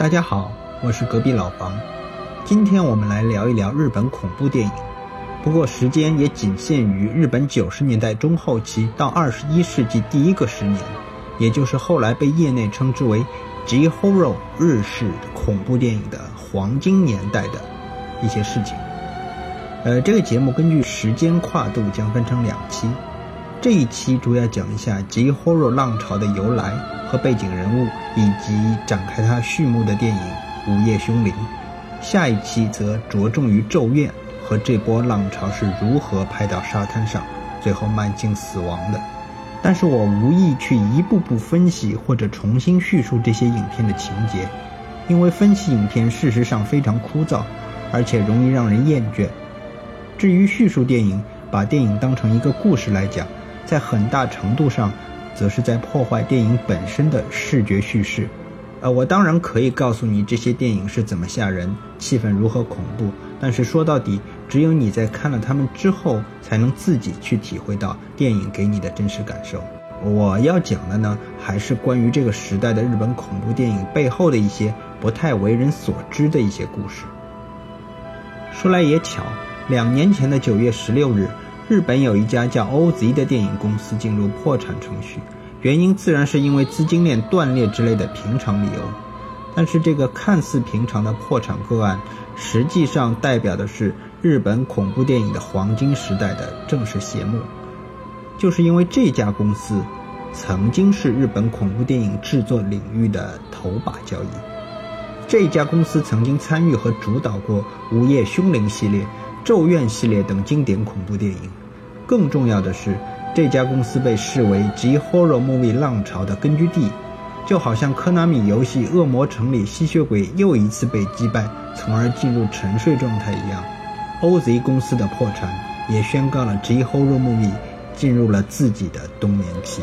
大家好，我是隔壁老房。今天我们来聊一聊日本恐怖电影，不过时间也仅限于日本九十年代中后期到二十一世纪第一个十年，也就是后来被业内称之为 J Horror 日式恐怖电影的黄金年代的一些事情。呃，这个节目根据时间跨度将分成两期，这一期主要讲一下极 Horror 浪潮的由来。和背景人物，以及展开它序幕的电影《午夜凶铃》，下一期则着重于《咒怨》和这波浪潮是如何拍到沙滩上，最后慢镜死亡的。但是我无意去一步步分析或者重新叙述这些影片的情节，因为分析影片事实上非常枯燥，而且容易让人厌倦。至于叙述电影，把电影当成一个故事来讲，在很大程度上。则是在破坏电影本身的视觉叙事，呃，我当然可以告诉你这些电影是怎么吓人，气氛如何恐怖，但是说到底，只有你在看了他们之后，才能自己去体会到电影给你的真实感受。我要讲的呢，还是关于这个时代的日本恐怖电影背后的一些不太为人所知的一些故事。说来也巧，两年前的九月十六日。日本有一家叫 OZ 的电影公司进入破产程序，原因自然是因为资金链断裂之类的平常理由。但是这个看似平常的破产个案，实际上代表的是日本恐怖电影的黄金时代的正式谢幕。就是因为这家公司曾经是日本恐怖电影制作领域的头把交椅，这家公司曾经参与和主导过《午夜凶铃》系列、《咒怨》系列等经典恐怖电影。更重要的是，这家公司被视为 G Horror Movie 浪潮的根据地，就好像科纳米游戏《恶魔城》里吸血鬼又一次被击败，从而进入沉睡状态一样。OZ 公司的破产也宣告了 G Horror Movie 进入了自己的冬眠期。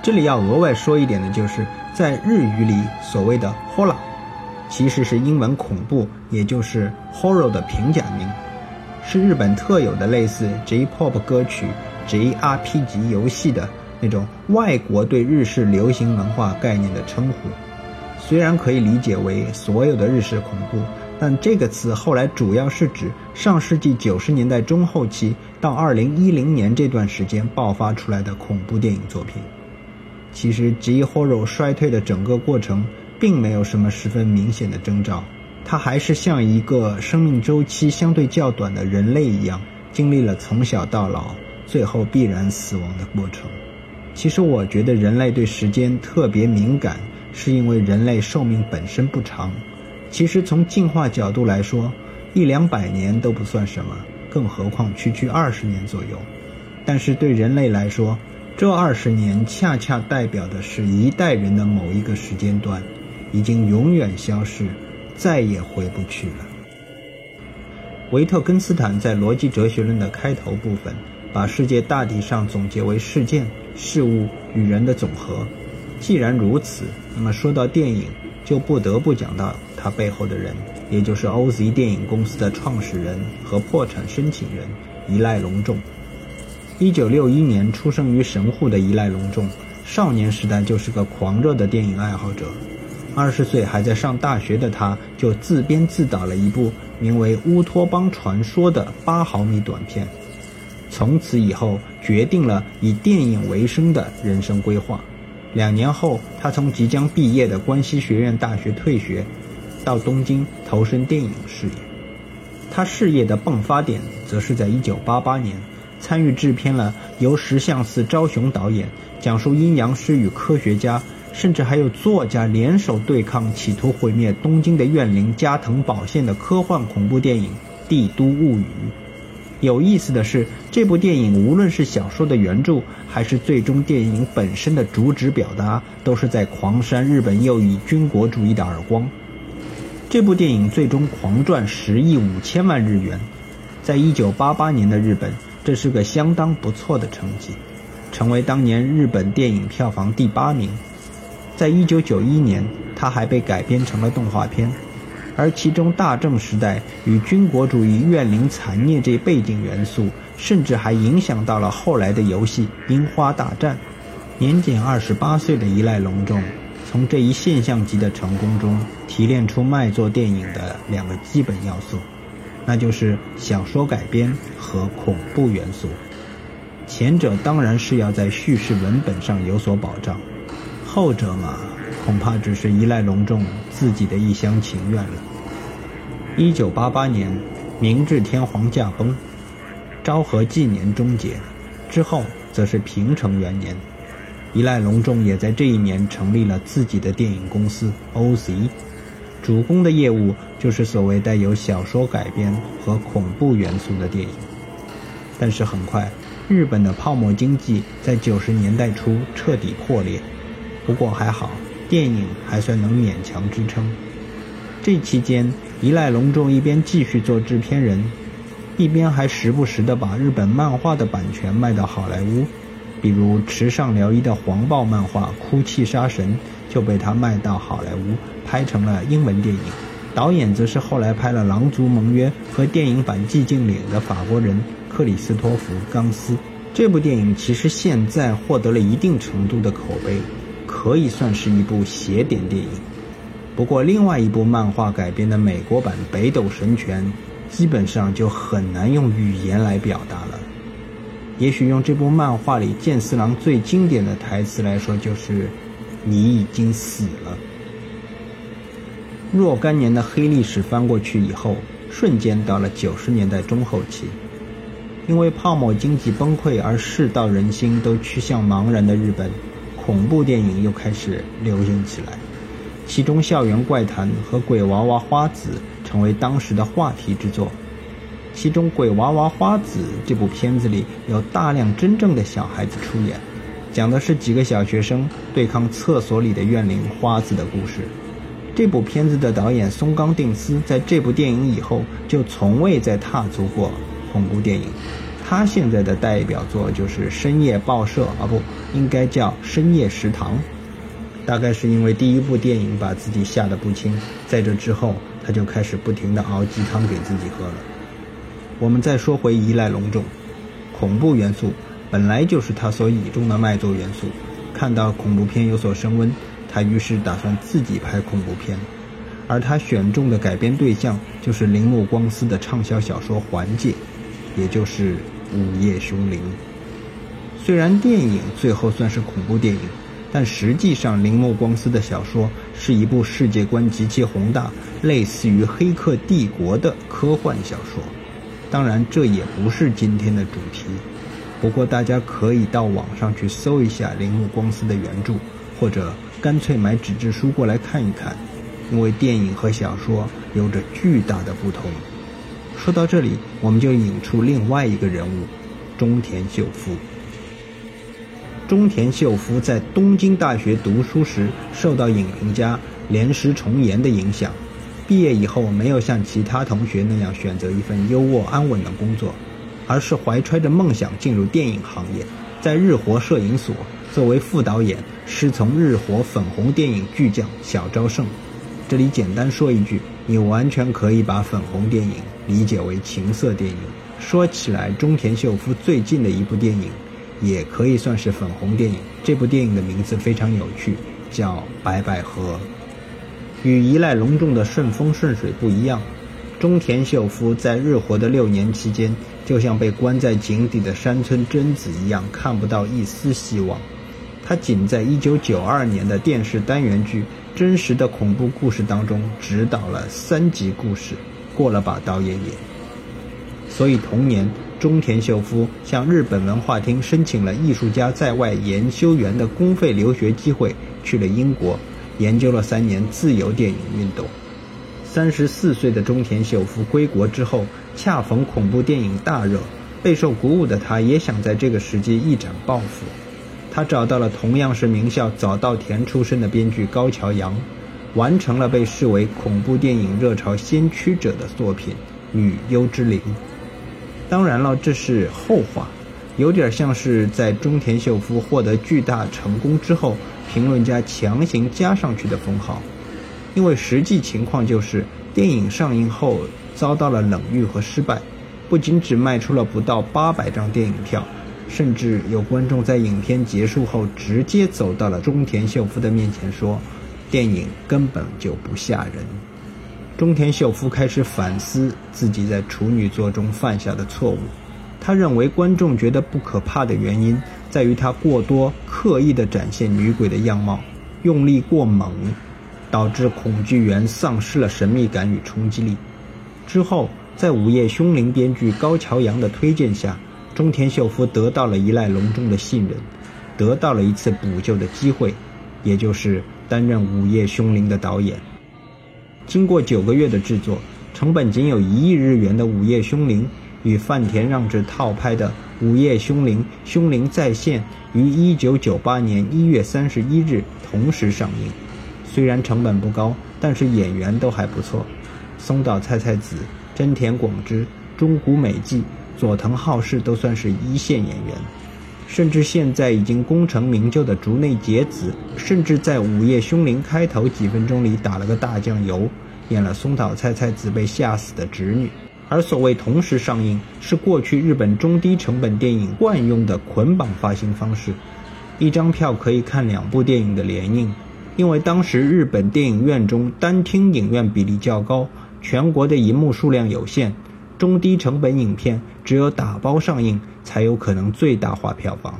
这里要额外说一点的就是，在日语里所谓的 Horror，其实是英文恐怖，也就是 Horror 的平假名。是日本特有的类似 J-pop 歌曲、JRPG 游戏的那种外国对日式流行文化概念的称呼。虽然可以理解为所有的日式恐怖，但这个词后来主要是指上世纪九十年代中后期到二零一零年这段时间爆发出来的恐怖电影作品。其实 J-horror 衰退的整个过程并没有什么十分明显的征兆。它还是像一个生命周期相对较短的人类一样，经历了从小到老，最后必然死亡的过程。其实我觉得人类对时间特别敏感，是因为人类寿命本身不长。其实从进化角度来说，一两百年都不算什么，更何况区区二十年左右。但是对人类来说，这二十年恰恰代表的是一代人的某一个时间段，已经永远消失。再也回不去了。维特根斯坦在《逻辑哲学论》的开头部分，把世界大体上总结为事件、事物与人的总和。既然如此，那么说到电影，就不得不讲到他背后的人，也就是 OZ 电影公司的创始人和破产申请人伊赖隆重。一九六一年出生于神户的伊赖隆重，少年时代就是个狂热的电影爱好者。二十岁还在上大学的他，就自编自导了一部名为《乌托邦传说》的八毫米短片。从此以后，决定了以电影为生的人生规划。两年后，他从即将毕业的关西学院大学退学，到东京投身电影事业。他事业的迸发点，则是在1988年，参与制片了由石像寺昭雄导演讲述阴阳师与科学家。甚至还有作家联手对抗，企图毁灭东京的怨灵加藤保宪的科幻恐怖电影《帝都物语》。有意思的是，这部电影无论是小说的原著，还是最终电影本身的主旨表达，都是在狂扇日本右翼军国主义的耳光。这部电影最终狂赚十亿五千万日元，在一九八八年的日本，这是个相当不错的成绩，成为当年日本电影票房第八名。在一九九一年，它还被改编成了动画片，而其中大正时代与军国主义怨灵残孽这背景元素，甚至还影响到了后来的游戏《樱花大战》。年仅二十八岁的伊赖隆重，从这一现象级的成功中提炼出卖座电影的两个基本要素，那就是小说改编和恐怖元素。前者当然是要在叙事文本上有所保障，后者嘛，恐怕只是依赖隆重自己的一厢情愿了。一九八八年，明治天皇驾崩，昭和纪年终结，之后则是平成元年。依赖隆重也在这一年成立了自己的电影公司 OZ，主攻的业务就是所谓带有小说改编和恐怖元素的电影。但是很快，日本的泡沫经济在九十年代初彻底破裂。不过还好，电影还算能勉强支撑。这期间，依赖隆重一边继续做制片人，一边还时不时地把日本漫画的版权卖到好莱坞。比如池上辽一的黄暴漫画《哭泣杀神》就被他卖到好莱坞，拍成了英文电影。导演则是后来拍了《狼族盟约》和电影版《寂静岭》的法国人克里斯托弗·冈斯。这部电影其实现在获得了一定程度的口碑，可以算是一部邪典电影。不过，另外一部漫画改编的美国版《北斗神拳》，基本上就很难用语言来表达了。也许用这部漫画里剑四郎最经典的台词来说，就是“你已经死了”。若干年的黑历史翻过去以后，瞬间到了九十年代中后期。因为泡沫经济崩溃而世道人心都趋向茫然的日本，恐怖电影又开始流行起来。其中，《校园怪谈》和《鬼娃娃花子》成为当时的话题之作。其中，《鬼娃娃花子》这部片子里有大量真正的小孩子出演，讲的是几个小学生对抗厕所里的怨灵花子的故事。这部片子的导演松冈定司在这部电影以后就从未再踏足过恐怖电影。他现在的代表作就是《深夜报社》，啊，不应该叫《深夜食堂》。大概是因为第一部电影把自己吓得不轻，在这之后他就开始不停地熬鸡汤给自己喝了。我们再说回依赖隆重，恐怖元素本来就是他所倚重的卖座元素。看到恐怖片有所升温，他于是打算自己拍恐怖片，而他选中的改编对象就是铃木光司的畅销小说《环界》，也就是《午夜凶铃》。虽然电影最后算是恐怖电影，但实际上铃木光司的小说是一部世界观极其宏大、类似于《黑客帝国》的科幻小说。当然，这也不是今天的主题。不过，大家可以到网上去搜一下铃木光司的原著，或者干脆买纸质书过来看一看，因为电影和小说有着巨大的不同。说到这里，我们就引出另外一个人物——中田秀夫。中田秀夫在东京大学读书时，受到影评家连石重岩的影响。毕业以后，没有像其他同学那样选择一份优渥安稳的工作，而是怀揣着梦想进入电影行业，在日活摄影所作为副导演，师从日活粉红电影巨匠小昭胜。这里简单说一句，你完全可以把粉红电影理解为情色电影。说起来，中田秀夫最近的一部电影，也可以算是粉红电影。这部电影的名字非常有趣，叫《白百合》。与依赖隆重的顺风顺水不一样，中田秀夫在日活的六年期间，就像被关在井底的山村贞子一样，看不到一丝希望。他仅在1992年的电视单元剧《真实的恐怖故事》当中执导了三集故事，过了把导演瘾。所以同年，中田秀夫向日本文化厅申请了艺术家在外研修员的公费留学机会，去了英国。研究了三年自由电影运动，三十四岁的中田秀夫归国之后，恰逢恐怖电影大热，备受鼓舞的他也想在这个时机一展抱负。他找到了同样是名校早稻田出身的编剧高桥阳，完成了被视为恐怖电影热潮先驱者的作品《女幽之灵》。当然了，这是后话，有点像是在中田秀夫获得巨大成功之后。评论家强行加上去的封号，因为实际情况就是电影上映后遭到了冷遇和失败，不仅只卖出了不到八百张电影票，甚至有观众在影片结束后直接走到了中田秀夫的面前说：“电影根本就不吓人。中田秀夫开始反思自己在处女作中犯下的错误。他认为观众觉得不可怕的原因在于他过多刻意地展现女鬼的样貌，用力过猛，导致恐惧源丧失了神秘感与冲击力。之后，在《午夜凶铃》编剧高桥阳的推荐下，中田秀夫得到了一赖隆中的信任，得到了一次补救的机会，也就是担任《午夜凶铃》的导演。经过九个月的制作，成本仅有一亿日元的《午夜凶铃》。与饭田让治套拍的《午夜凶铃》《凶铃再现》于一九九八年一月三十一日同时上映。虽然成本不高，但是演员都还不错。松岛菜菜子、真田广之、中谷美纪、佐藤浩市都算是一线演员。甚至现在已经功成名就的竹内结子，甚至在《午夜凶铃》开头几分钟里打了个大酱油，演了松岛菜菜子被吓死的侄女。而所谓同时上映，是过去日本中低成本电影惯用的捆绑发行方式，一张票可以看两部电影的联映。因为当时日本电影院中单厅影院比例较高，全国的银幕数量有限，中低成本影片只有打包上映才有可能最大化票房。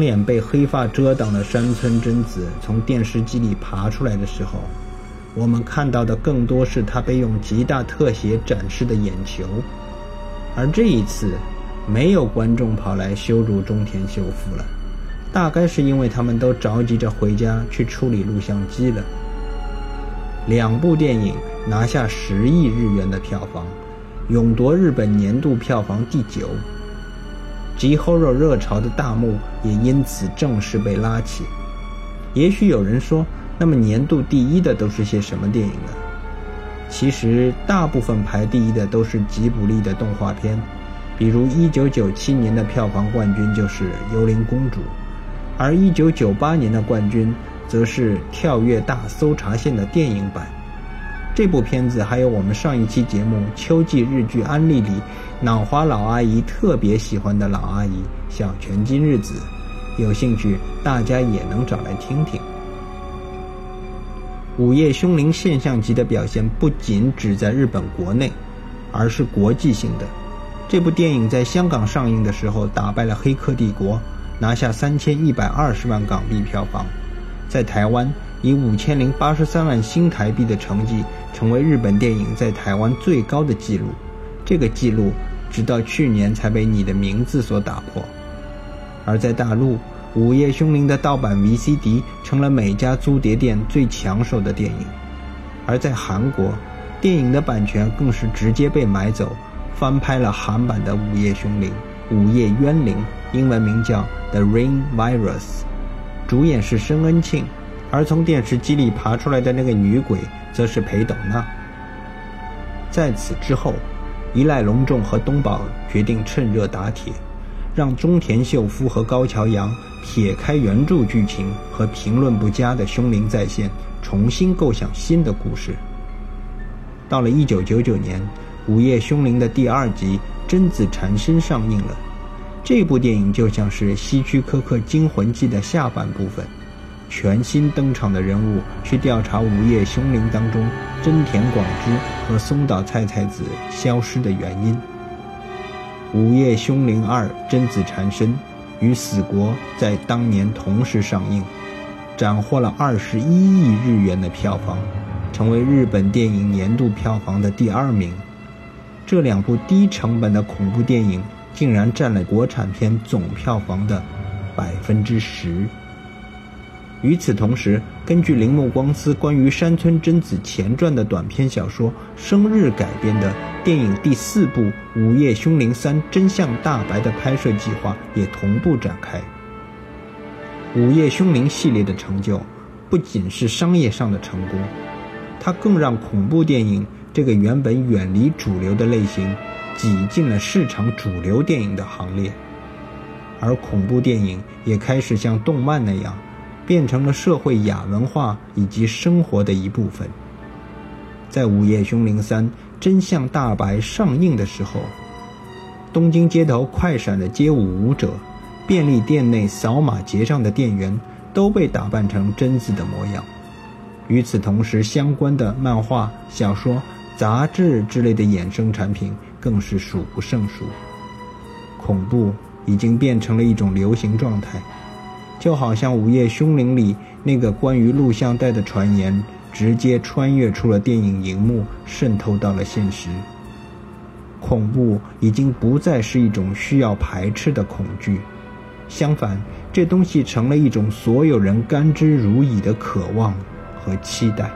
脸被黑发遮挡的山村贞子从电视机里爬出来的时候，我们看到的更多是她被用极大特写展示的眼球。而这一次，没有观众跑来羞辱中田秀夫了，大概是因为他们都着急着回家去处理录像机了。两部电影拿下十亿日元的票房，勇夺日本年度票房第九。Gehoro 热潮的大幕也因此正式被拉起。也许有人说，那么年度第一的都是些什么电影呢？其实，大部分排第一的都是吉卜力的动画片，比如1997年的票房冠军就是《幽灵公主》，而1998年的冠军则是《跳跃大搜查线》的电影版。这部片子还有我们上一期节目《秋季日剧安利》里脑花老阿姨特别喜欢的老阿姨小泉今日子，有兴趣大家也能找来听听。《午夜凶铃》现象级的表现不仅只在日本国内，而是国际性的。这部电影在香港上映的时候打败了《黑客帝国》，拿下三千一百二十万港币票房，在台湾以五千零八十三万新台币的成绩。成为日本电影在台湾最高的纪录，这个纪录直到去年才被你的名字所打破。而在大陆，《午夜凶铃》的盗版 VCD 成了每家租碟店最抢手的电影；而在韩国，电影的版权更是直接被买走，翻拍了韩版的《午夜凶铃》《午夜冤灵》，英文名叫《The Rain Virus》，主演是申恩庆，而从电视机里爬出来的那个女鬼。则是裴斗娜。在此之后，一赖隆重和东宝决定趁热打铁，让中田秀夫和高桥阳撇开原著剧情和评论不佳的《凶灵再现》，重新构想新的故事。到了1999年，《午夜凶铃》的第二集《贞子缠身》上映了。这部电影就像是《希区柯克惊魂记》的下半部分，全新登场的人物去调查《午夜凶铃》当中真田广之和松岛菜菜子消失的原因。《午夜凶铃二：贞子缠身》与《死国》在当年同时上映，斩获了二十一亿日元的票房。成为日本电影年度票房的第二名，这两部低成本的恐怖电影竟然占了国产片总票房的百分之十。与此同时，根据铃木光司关于山村贞子前传的短篇小说《生日》改编的电影第四部《午夜凶铃三：真相大白》的拍摄计划也同步展开。《午夜凶铃》系列的成就，不仅是商业上的成功。它更让恐怖电影这个原本远离主流的类型，挤进了市场主流电影的行列，而恐怖电影也开始像动漫那样，变成了社会亚文化以及生活的一部分。在《午夜凶铃三：真相大白》上映的时候，东京街头快闪的街舞舞者，便利店内扫码结账的店员，都被打扮成贞子的模样。与此同时，相关的漫画、小说、杂志之类的衍生产品更是数不胜数。恐怖已经变成了一种流行状态，就好像《午夜凶铃》里那个关于录像带的传言，直接穿越出了电影荧幕，渗透到了现实。恐怖已经不再是一种需要排斥的恐惧，相反，这东西成了一种所有人甘之如饴的渴望。和期待，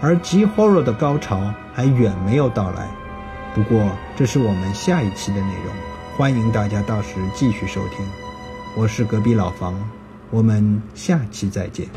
而 G horror 的高潮还远没有到来。不过，这是我们下一期的内容，欢迎大家到时继续收听。我是隔壁老房，我们下期再见。